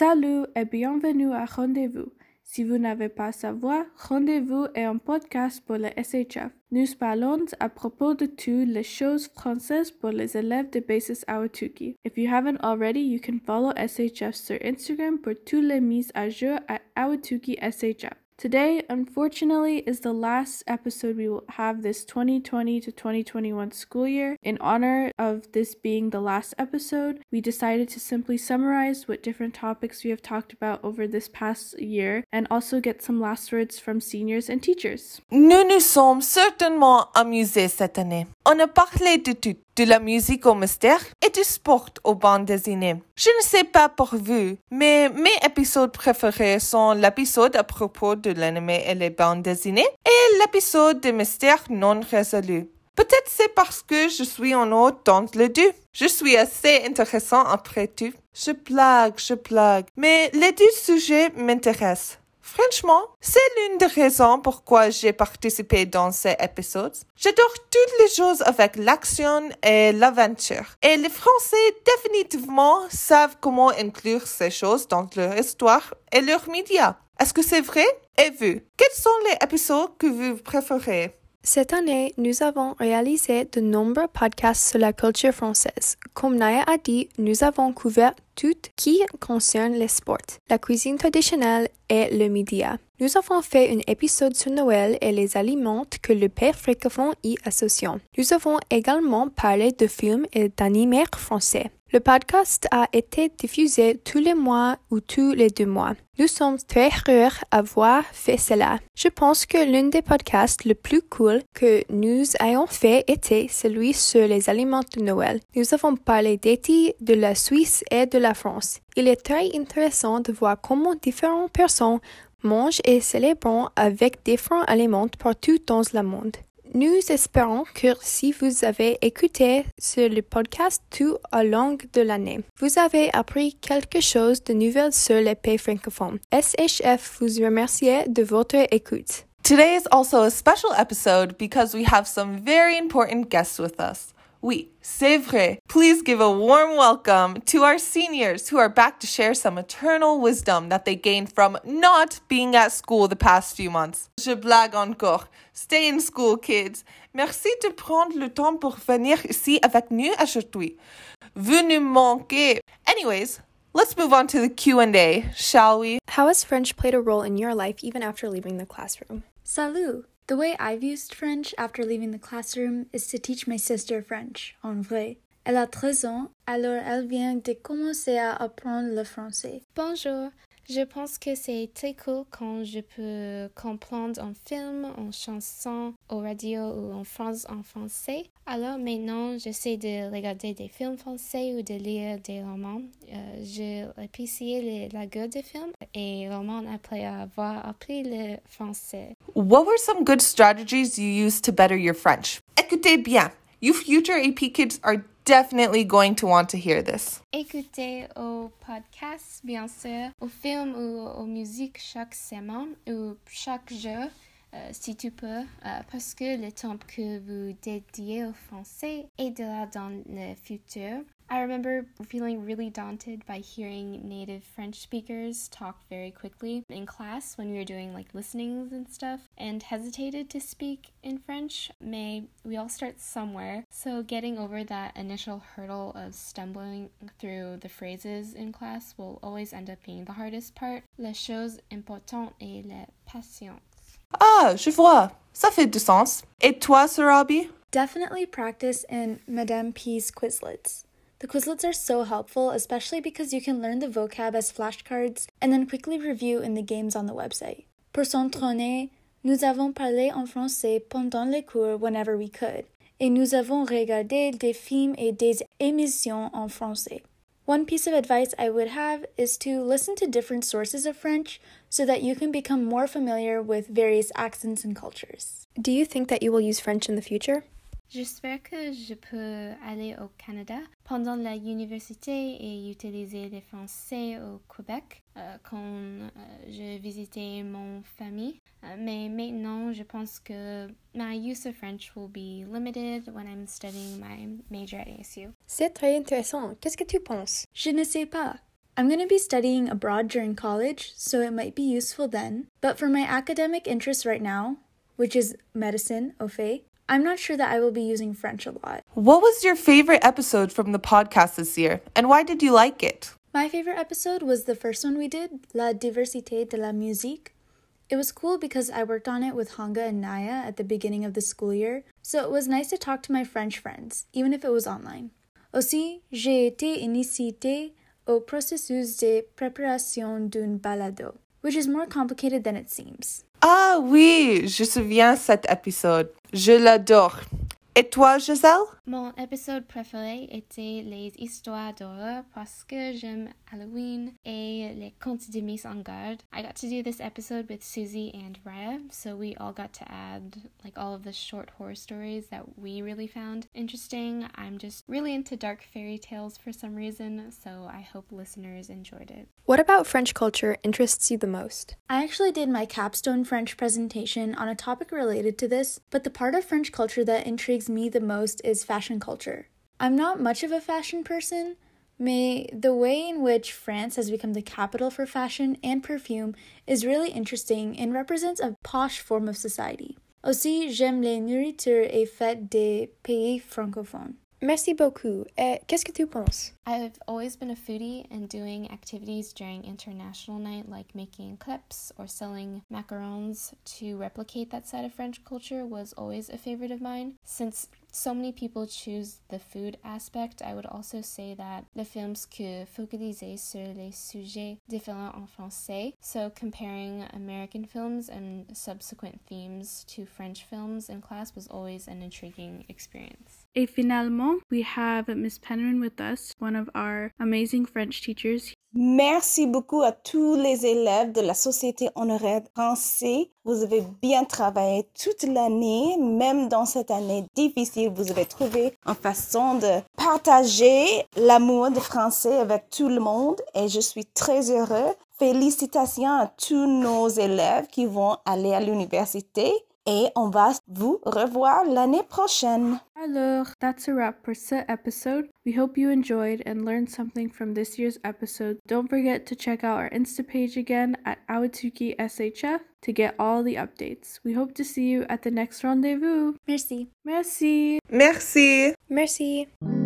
Salut et bienvenue à Rendez-vous. Si vous n'avez pas sa voix, Rendez-vous est un podcast pour le SHF. Nous parlons à propos de toutes les choses françaises pour les élèves de Basis Awatuki. If you haven't already, you can follow SHF sur Instagram pour toutes les mises à jour at Awatuki SHF. Today, unfortunately, is the last episode we will have this 2020 to 2021 school year. In honor of this being the last episode, we decided to simply summarize what different topics we have talked about over this past year and also get some last words from seniors and teachers. Nous nous sommes certainement amusés cette année. On a parlé de tout, de la musique au mystère et du sport aux bandes dessinées. Je ne sais pas pour vous, mais mes épisodes préférés sont l'épisode à propos de l'anime et les bandes dessinées et l'épisode de mystère non résolu. Peut-être c'est parce que je suis en haut dans le deux. Je suis assez intéressant après tout. Je blague, je blague. Mais les deux sujets m'intéressent. Franchement, c'est l'une des raisons pourquoi j'ai participé dans ces épisodes. J'adore toutes les choses avec l'action et l'aventure. Et les Français définitivement savent comment inclure ces choses dans leur histoire et leurs médias. Est-ce que c'est vrai? Et vous, quels sont les épisodes que vous préférez? Cette année, nous avons réalisé de nombreux podcasts sur la culture française. Comme Naya a dit, nous avons couvert tout qui concerne les sports, la cuisine traditionnelle et le média. Nous avons fait un épisode sur Noël et les aliments que le père francophone y associe. Nous avons également parlé de films et d'animés français. Le podcast a été diffusé tous les mois ou tous les deux mois. Nous sommes très heureux d'avoir fait cela. Je pense que l'un des podcasts le plus cool que nous ayons fait était celui sur les aliments de Noël. Nous avons parlé d'été, de la Suisse et de la France. Il est très intéressant de voir comment différentes personnes mangent et célèbrent avec différents aliments partout dans le monde. Nous espérons que si vous avez écouté sur le podcast tout au long de l'année, vous avez appris quelque chose de nouvel sur les pays francophones. SHF vous remercie de votre écoute. Today is also a special episode because we have some very important guests with us. Oui, c'est vrai. Please give a warm welcome to our seniors who are back to share some eternal wisdom that they gained from not being at school the past few months. Je blague encore. Stay in school, kids. Merci de prendre le temps pour venir ici avec nous aujourd'hui. Vous nous manquez. Anyways, let's move on to the Q&A, shall we? How has French played a role in your life even after leaving the classroom? Salut! The way I've used French after leaving the classroom is to teach my sister French, en vrai. Elle a 13 ans, alors elle vient de commencer à apprendre le français. Bonjour, je pense que c'est très cool quand je peux comprendre un film, une chanson au radio ou en France en français. Alors maintenant, j'essaie de regarder des films français ou de lire des romans. Euh, j'ai apprécié la gueule des films et romans après avoir appris le français. What were some good strategies you used to better your French? Écoutez bien. You future AP kids are definitely going to want to hear this. Écoutez au podcast, bien sûr, au film ou aux musiques chaque semaine ou chaque jour. Euh, si tu peux, euh, parce que le temps que vous dédiez au français aidera dans le futur. I remember feeling really daunted by hearing native French speakers talk very quickly in class when we were doing like listenings and stuff and hesitated to speak in French. May we all start somewhere. So getting over that initial hurdle of stumbling through the phrases in class will always end up being the hardest part. La chose importante est la patience. Ah, je vois. Ça fait du sens. Et toi, Sarabi? Definitely practice in Madame P's Quizlets. The Quizlets are so helpful, especially because you can learn the vocab as flashcards and then quickly review in the games on the website. Pour s'entraîner, nous avons parlé en français pendant les cours whenever we could, et nous avons regardé des films et des émissions en français. One piece of advice I would have is to listen to different sources of French so that you can become more familiar with various accents and cultures. Do you think that you will use French in the future? J'espère que je peux aller au Canada pendant la université et utiliser le français au Québec euh, quand euh, je visitais mon famille. Euh, mais maintenant, je pense que my use of French will be limited when I'm studying my major at ASU. C'est très intéressant. Qu'est-ce que tu penses? Je ne sais pas. I'm going to be studying abroad during college, so it might be useful then. But for my academic interests right now, which is medicine, au fait, I'm not sure that I will be using French a lot. What was your favorite episode from the podcast this year, and why did you like it? My favorite episode was the first one we did, La diversité de la musique. It was cool because I worked on it with Hanga and Naya at the beginning of the school year, so it was nice to talk to my French friends, even if it was online. Aussi, j'ai été initiée au processus de préparation d'un balado, which is more complicated than it seems. Ah oui, je souviens cet épisode. Je l'adore. Et toi, Giselle? Mon épisode préféré était les histoires d'horreur parce que j'aime Halloween et les contes de mise en garde. I got to do this episode with Susie and Raya, so we all got to add like all of the short horror stories that we really found interesting. I'm just really into dark fairy tales for some reason, so I hope listeners enjoyed it. What about French culture interests you the most? I actually did my capstone French presentation on a topic related to this, but the part of French culture that intrigues me the most is fashion culture. I'm not much of a fashion person, mais the way in which France has become the capital for fashion and perfume is really interesting and represents a posh form of society. Aussi, j'aime les nourritures et fêtes des pays francophones. Merci beaucoup. Et qu'est-ce que tu penses? I've always been a foodie, and doing activities during International Night, like making crepes or selling macarons to replicate that side of French culture, was always a favorite of mine. Since so many people choose the food aspect, I would also say that the films que focalisaient sur les sujets différents en français, so comparing American films and subsequent themes to French films in class was always an intriguing experience. Et finalement, we have Miss Penman with us, one of our amazing French teachers. Merci beaucoup à tous les élèves de la Société honoraire français. Vous avez bien travaillé toute l'année, même dans cette année difficile, vous avez trouvé une façon de partager l'amour de français avec tout le monde et je suis très heureux. Félicitations à tous nos élèves qui vont aller à l'université et on va vous revoir l'année prochaine. Alors, that's a wrap for this episode. We hope you enjoyed and learned something from this year's episode. Don't forget to check out our Insta page again at Ahwatukee SHF to get all the updates. We hope to see you at the next rendezvous. Merci. Merci. Merci. Merci.